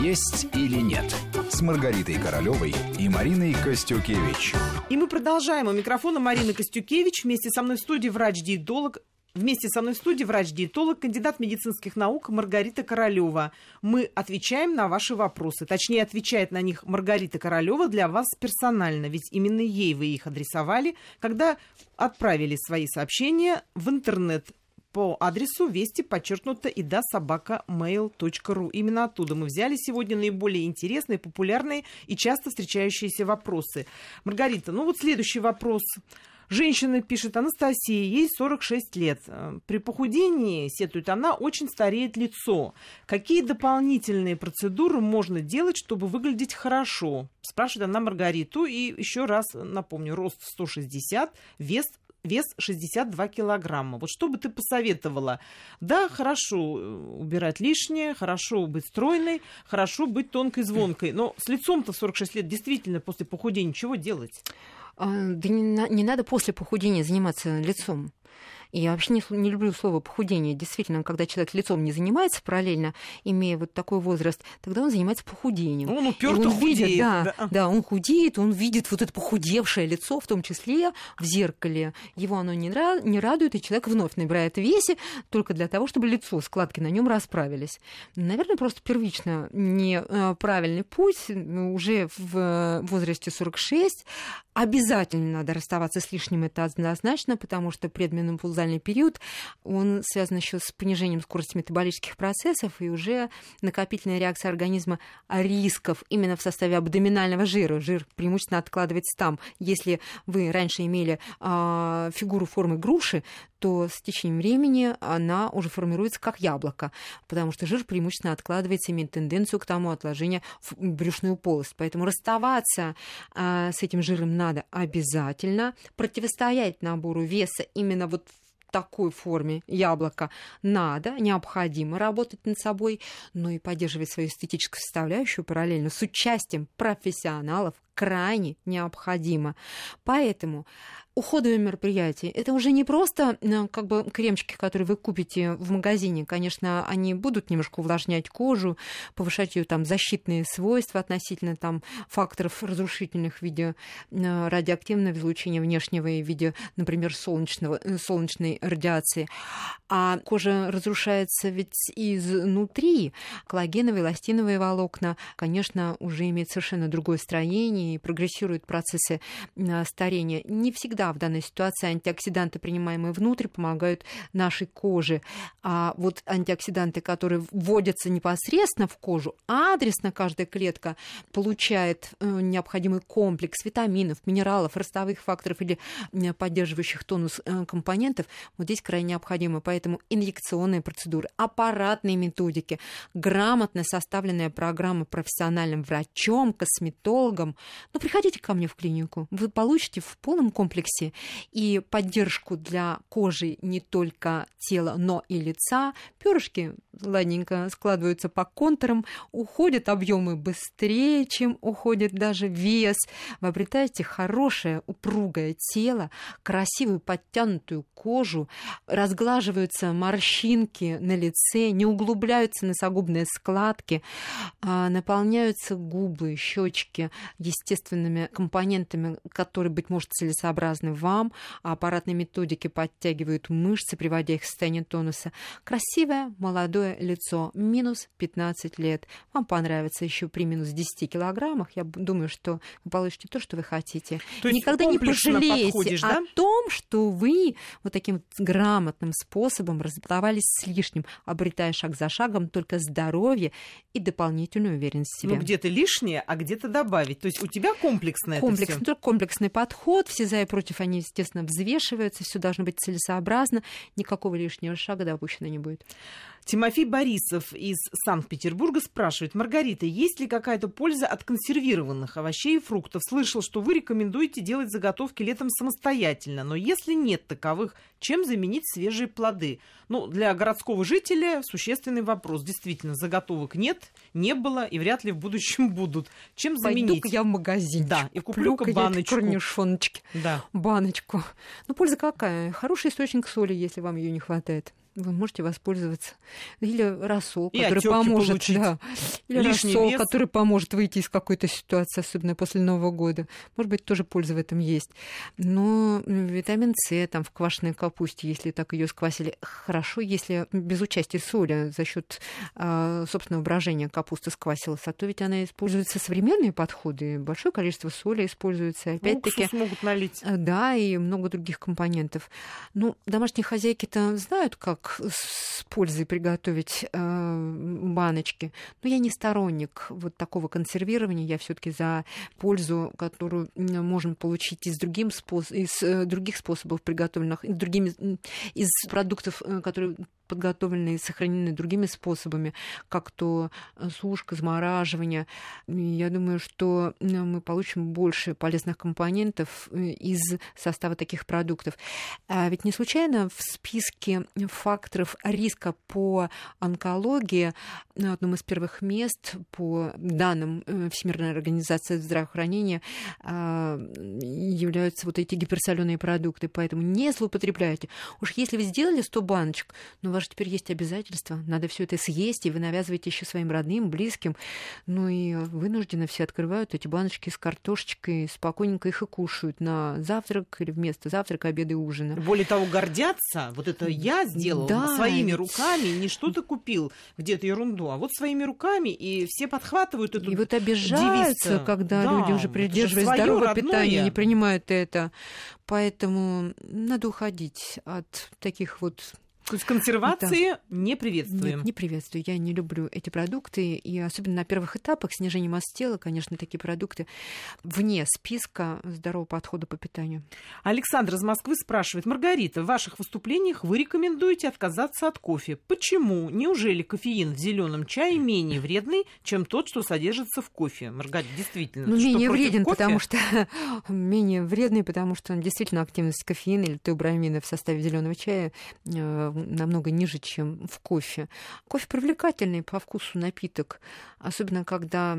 «Есть или нет» с Маргаритой Королевой и Мариной Костюкевич. И мы продолжаем. У микрофона Марина Костюкевич. Вместе со мной в студии врач-диетолог Вместе со мной в студии врач-диетолог, кандидат медицинских наук Маргарита Королева. Мы отвечаем на ваши вопросы. Точнее, отвечает на них Маргарита Королева для вас персонально, ведь именно ей вы их адресовали, когда отправили свои сообщения в интернет по адресу вести подчеркнуто и да собака mail.ru. Именно оттуда мы взяли сегодня наиболее интересные, популярные и часто встречающиеся вопросы. Маргарита, ну вот следующий вопрос. Женщина пишет, Анастасия, ей 46 лет. При похудении, сетует она, очень стареет лицо. Какие дополнительные процедуры можно делать, чтобы выглядеть хорошо? Спрашивает она Маргариту. И еще раз напомню, рост 160, вес вес 62 килограмма. Вот что бы ты посоветовала? Да, хорошо э, убирать лишнее, хорошо быть стройной, хорошо быть тонкой, звонкой. Но с лицом-то в 46 лет действительно после похудения чего делать? А, да не, не надо после похудения заниматься лицом. И я вообще не, не люблю слово похудение. Действительно, когда человек лицом не занимается параллельно, имея вот такой возраст, тогда он занимается похудением. Он уперто он худеет. Видит, да, да. да, он худеет, он видит вот это похудевшее лицо, в том числе в зеркале. Его оно не, не радует, и человек вновь набирает весе только для того, чтобы лицо, складки на нем расправились. Наверное, просто первично неправильный путь уже в возрасте 46 Обязательно надо расставаться с лишним, это однозначно, потому что предменопаузальный период, он связан еще с понижением скорости метаболических процессов и уже накопительная реакция организма рисков именно в составе абдоминального жира. Жир преимущественно откладывается там. Если вы раньше имели э, фигуру формы груши, то с течением времени она уже формируется как яблоко, потому что жир преимущественно откладывается, имеет тенденцию к тому отложению в брюшную полость. Поэтому расставаться э, с этим жиром надо обязательно. Противостоять набору веса именно вот в такой форме яблока надо, необходимо работать над собой, но и поддерживать свою эстетическую составляющую параллельно с участием профессионалов крайне необходимо. Поэтому уходовые мероприятия. Это уже не просто э, как бы кремчики, которые вы купите в магазине. Конечно, они будут немножко увлажнять кожу, повышать ее там защитные свойства относительно там факторов разрушительных в виде э, радиоактивного излучения внешнего и в виде, например, солнечного, э, солнечной радиации. А кожа разрушается ведь изнутри. Коллагеновые, эластиновые волокна, конечно, уже имеют совершенно другое строение и прогрессируют процессы старения. Не всегда в данной ситуации антиоксиданты, принимаемые внутрь, помогают нашей коже. А вот антиоксиданты, которые вводятся непосредственно в кожу, адресно каждая клетка получает э, необходимый комплекс витаминов, минералов, ростовых факторов или э, поддерживающих тонус э, компонентов, вот здесь крайне необходимо. Поэтому инъекционные процедуры, аппаратные методики, грамотно составленная программа профессиональным врачом, косметологом. Ну, приходите ко мне в клинику, вы получите в полном комплексе комплексе и поддержку для кожи не только тела, но и лица. Перышки ладненько складываются по контурам, уходят объемы быстрее, чем уходит даже вес. Вы обретаете хорошее, упругое тело, красивую подтянутую кожу, разглаживаются морщинки на лице, не углубляются носогубные складки, а наполняются губы, щечки естественными компонентами, которые, быть может, целесообразны вам, а аппаратные методики подтягивают мышцы, приводя их в состояние тонуса. Красивое, молодое лицо, минус 15 лет. Вам понравится еще при минус 10 килограммах. Я думаю, что вы получите то, что вы хотите. То есть Никогда не пожалеете да? о том, что вы вот таким грамотным способом разблавались с лишним, обретая шаг за шагом только здоровье и дополнительную уверенность в себе. Ну, где-то лишнее, а где-то добавить. То есть тебя комплексное Комплекс, это комплексный подход, все за и против, они, естественно, взвешиваются, все должно быть целесообразно, никакого лишнего шага допущено не будет. Тимофей Борисов из Санкт-Петербурга спрашивает, Маргарита, есть ли какая-то польза от консервированных овощей и фруктов? Слышал, что вы рекомендуете делать заготовки летом самостоятельно, но если нет таковых, чем заменить свежие плоды? Ну, для городского жителя существенный вопрос. Действительно, заготовок нет, не было и вряд ли в будущем будут. Чем заменить? Пойду-ка я в магазин. Да, и куплю-ка баночку. корнишоночки. Да. Баночку. Ну, польза какая? Хороший источник соли, если вам ее не хватает. Вы можете воспользоваться. Или рассол, И который поможет. получить. Да. Или Лишний рассол, вес. который поможет выйти из какой-то ситуации, особенно после Нового года. Может быть, тоже польза в этом есть. Но витамин С там в квашеной капусте, если так ее сквасили, хорошо, если без участия соли за счет а, собственного брожения капуста сквасилась, а то ведь она используется современные подходы, большое количество соли используется. Опять-таки, Уксус могут налить. Э, Да, и много других компонентов. Ну, домашние хозяйки-то знают, как с пользой приготовить э, баночки. Но я не сторонник вот такого консервирования. Я все таки за пользу, которую можем получить из, другим спос- из э, других способов приготовленных, другими, из продуктов, э, которые подготовлены и сохранены другими способами, как то э, сушка, замораживание. Я думаю, что мы получим больше полезных компонентов из состава таких продуктов. А ведь не случайно в списке факторов риска по онкологии на одном из первых мест по данным э, Всемирной организации здравоохранения а, являются вот эти гиперсоленые продукты. Поэтому не злоупотребляйте. Уж если вы сделали 100 баночек, но у вас же теперь есть обязательства, надо все это съесть, и вы навязываете еще своим родным, близким. Ну и вынуждены все открывают эти баночки с картошечкой, спокойненько их и кушают на завтрак или вместо завтрака, обеда и ужина. Более того, гордятся. Вот это я сделал Да, своими руками, не что-то купил где-то ерунду, а вот своими руками, и все подхватывают эту И вот обижаются, девица. когда Да, люди уже это же придерживаясь своё здорового родное. питания, не принимают это. Поэтому надо уходить от таких вот То есть консервации не приветствуем. Нет, не приветствую. Я не люблю эти продукты. И особенно на первых этапах снижения масс тела, конечно, такие продукты вне списка здорового подхода по питанию. Александр из Москвы спрашивает. Маргарита, в ваших выступлениях вы рекомендуете отказаться от кофе. Почему? Неужели кофеин в зеленом чае менее вредный, чем тот, что содержится в кофе? Маргарита, действительно. Ну, менее вреден, кофе? потому что менее вредный, потому что действительно активность кофеина или теобрамина в составе зеленого чая э, намного ниже, чем в кофе. Кофе привлекательный по вкусу напиток, особенно когда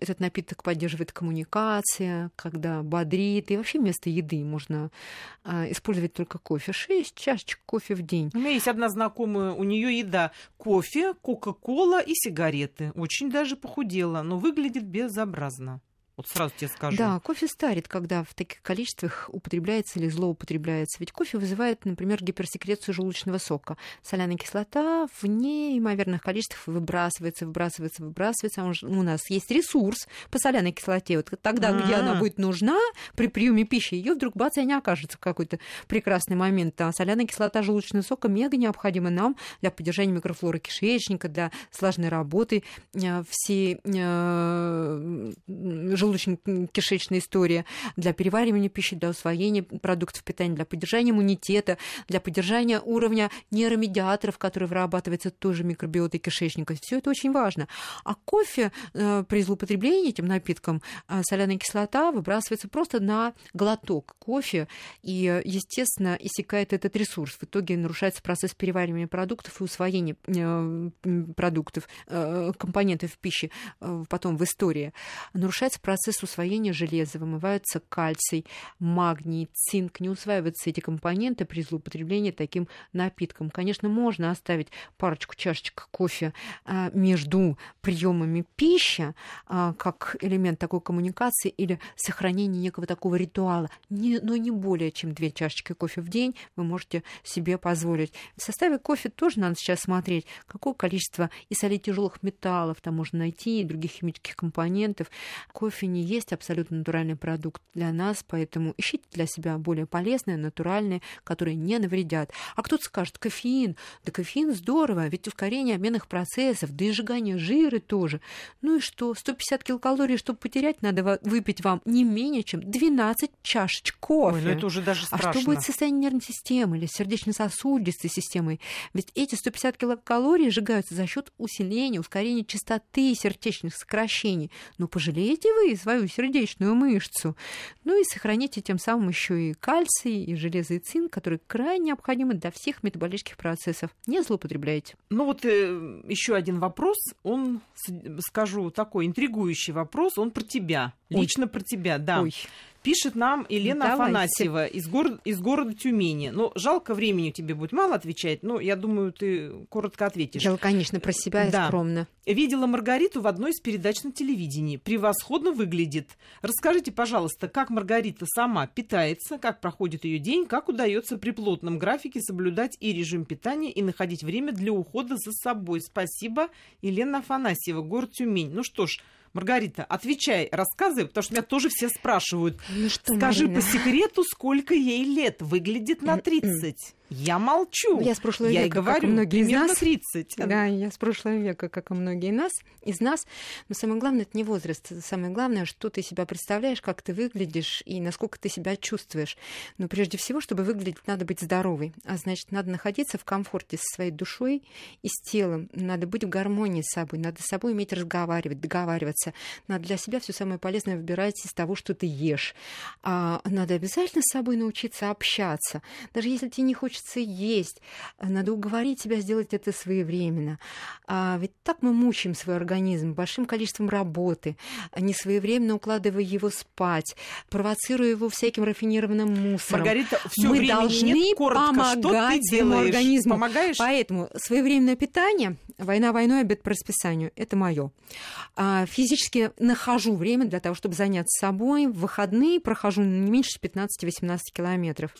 этот напиток поддерживает коммуникация, когда бодрит, и вообще вместо еды можно а, использовать только кофе. Шесть чашечек кофе в день. У меня есть одна знакомая, у нее еда кофе, кока-кола и сигареты. Очень даже похудела, но выглядит безобразно. Вот сразу тебе скажу. Да, кофе старит, когда в таких количествах употребляется или злоупотребляется. Ведь кофе вызывает, например, гиперсекрецию желудочного сока. Соляная кислота в неимоверных количествах выбрасывается, выбрасывается, выбрасывается. А он У нас есть ресурс по соляной кислоте. Вот тогда, где она А. будет нужна при приеме пищи, ее вдруг бац, и не окажется в какой-то прекрасный момент. А соляная кислота желудочного сока мега необходима нам для поддержания микрофлоры кишечника, для слаженной работы э, всей желудочно-кишечной истории, для переваривания пищи, для усвоения продуктов питания, для поддержания иммунитета, для поддержания уровня нейромедиаторов, которые вырабатываются тоже микробиотой кишечника. Все это очень важно. А кофе э, при злоупотреблении этим напитком э, соляная кислота выбрасывается просто на глоток кофе, и, э, естественно, иссякает этот ресурс. В итоге нарушается процесс переваривания продуктов и усвоения продуктов, компонентов пищи потом в истории. Нарушается процесс усвоения железа, вымывается кальций, магний, цинк. Не усваиваются эти компоненты при злоупотреблении таким напитком. Конечно, можно оставить парочку чашечек кофе а, между приемами пищи, а, как элемент такой коммуникации или сохранения некого такого ритуала, но не более чем две чашечки кофе в день вы можете себе позволить. В составе кофе тоже надо сейчас смотреть, какое количество и солей тяжелых металлов там можно найти, и других химических компонентов. Кофе не есть абсолютно натуральный продукт для нас, поэтому ищите для себя более полезные, натуральные, которые не навредят. А кто-то скажет, кофеин, да кофеин здорово, ведь ускорение обменных процессов, да и сжигание жира тоже. Ну и что, 150 килокалорий, чтобы потерять, надо выпить вам не менее чем 12 чашечек кофе. Ой, ну это уже даже А страшно. что будет с состоянием нервной системы или сердечно-сосудистой системой? Ведь эти 150 килокалорий сжигаются за счет усиления, ускорения частоты сердечных сокращений. Но пожалеете вы свою сердечную мышцу. Ну и сохраните тем самым еще и кальций, и железо, и цинк, которые крайне необходимы для всех метаболических процессов. Не злоупотребляйте. Ну вот еще один вопрос, он, скажу, такой интригующий вопрос, он про тебя, Ой. лично про тебя, да. Ой, Пишет нам Елена Давайте. Афанасьева из, гор- из города Тюмени. Ну, жалко, времени у тебя будет мало отвечать, но я думаю, ты коротко ответишь. Я, конечно, про себя Да. скромно. Видела Маргариту в одной из передач на телевидении. Превосходно выглядит. Расскажите, пожалуйста, как Маргарита сама питается, как проходит ее день, как удается при плотном графике соблюдать и режим питания, и находить время для ухода за собой. Спасибо, Елена Афанасьева, город Тюмень. Ну что ж, Маргарита, отвечай, рассказывай, потому что меня тоже все спрашивают. Ну что, Скажи Марина? по секрету, сколько ей лет? Выглядит на 30. Я молчу. Я с прошлого я века, как говорю, и многие из нас. 30. Да, я с прошлого века, как и многие нас, из нас. Но самое главное, это не возраст. Самое главное, что ты себя представляешь, как ты выглядишь и насколько ты себя чувствуешь. Но прежде всего, чтобы выглядеть, надо быть здоровой. А значит, надо находиться в комфорте со своей душой и с телом. Надо быть в гармонии с собой. Надо с собой уметь разговаривать, договариваться. Надо для себя все самое полезное выбирать из того, что ты ешь. А надо обязательно с собой научиться общаться. Даже если тебе не хочется есть, надо уговорить себя сделать это своевременно. А ведь так мы мучаем свой организм большим количеством работы, не своевременно укладывая его спать, провоцируя его всяким рафинированным мусором. Маргарита, все мы должны нет. Коротко, помогать что ты своему делаешь? организму. Помогаешь? Поэтому своевременное питание, война войной, обед по расписанию, это мое. А, физически нахожу время для того, чтобы заняться собой. В выходные прохожу не меньше 15-18 километров.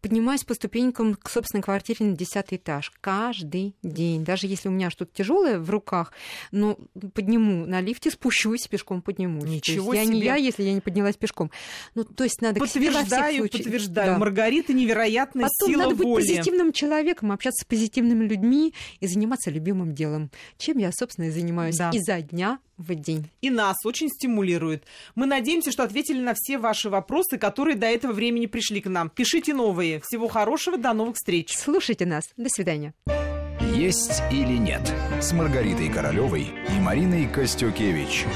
Поднимаюсь по ступенькам к собственной квартире на 10 этаж каждый день. Даже если у меня что-то тяжелое в руках, но подниму на лифте, спущусь, пешком есть Ничего я не себе. я, если я не поднялась пешком. Ну, то есть надо себе Подтверждаю, подтверждаю. Да. Маргарита невероятная Потом сила надо быть воли. позитивным человеком, общаться с позитивными людьми и заниматься любимым делом, чем я, собственно, и занимаюсь Да. изо дня в день. И нас очень стимулирует. Мы надеемся, что ответили на все ваши вопросы, которые до этого времени пришли к нам. Пишите новые. Всего хорошего, до новых встреч. Слушайте нас. До свидания. «Есть или нет» с Маргаритой Королевой и Мариной Костюкевич.